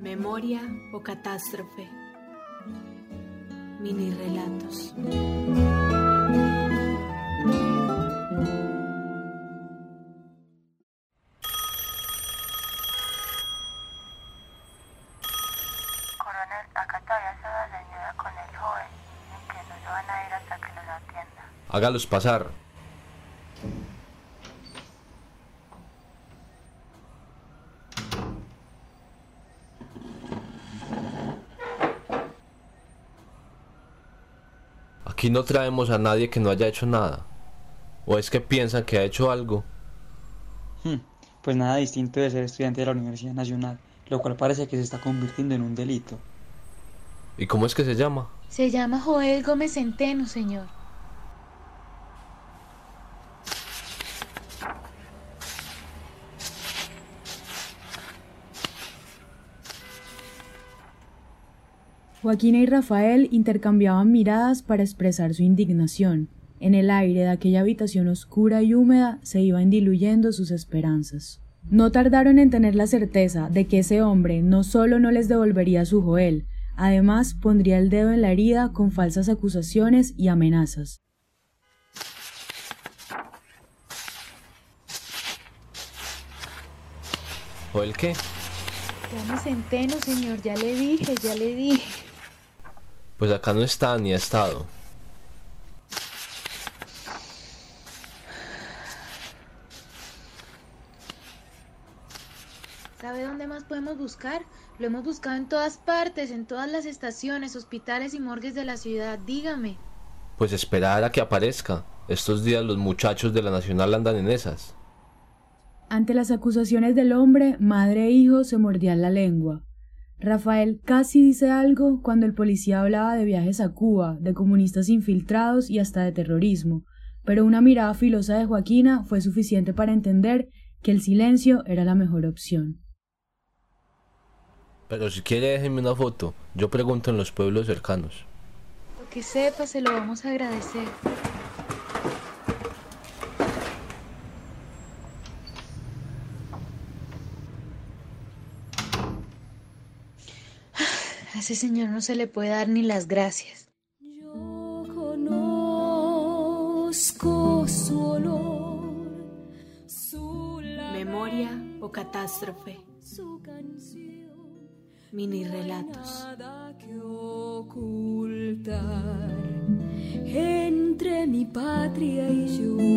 Memoria o catástrofe. Mini relatos. Coronel, acá todavía se da señora con el joven y que no se van a ir hasta que los atienda. Hágalos pasar. Aquí no traemos a nadie que no haya hecho nada. ¿O es que piensan que ha hecho algo? Hmm, Pues nada distinto de ser estudiante de la Universidad Nacional, lo cual parece que se está convirtiendo en un delito. ¿Y cómo es que se llama? Se llama Joel Gómez Centeno, señor. Joaquina y Rafael intercambiaban miradas para expresar su indignación. En el aire de aquella habitación oscura y húmeda se iban diluyendo sus esperanzas. No tardaron en tener la certeza de que ese hombre no solo no les devolvería su Joel, además pondría el dedo en la herida con falsas acusaciones y amenazas. ¿O el qué? Centeno, señor, ya le dije, ya le dije. Pues acá no está ni ha estado. ¿Sabe dónde más podemos buscar? Lo hemos buscado en todas partes, en todas las estaciones, hospitales y morgues de la ciudad. Dígame. Pues esperar a que aparezca. Estos días los muchachos de la Nacional andan en esas. Ante las acusaciones del hombre, madre e hijo se mordían la lengua. Rafael casi dice algo cuando el policía hablaba de viajes a Cuba, de comunistas infiltrados y hasta de terrorismo, pero una mirada filosa de Joaquina fue suficiente para entender que el silencio era la mejor opción. Pero si quiere déjenme una foto. Yo pregunto en los pueblos cercanos. Lo que sepa, se lo vamos a agradecer. A ese señor no se le puede dar ni las gracias. Yo conozco su olor, su Memoria o catástrofe. su canción. Mini relatos. Nada que ocultar entre mi patria y yo.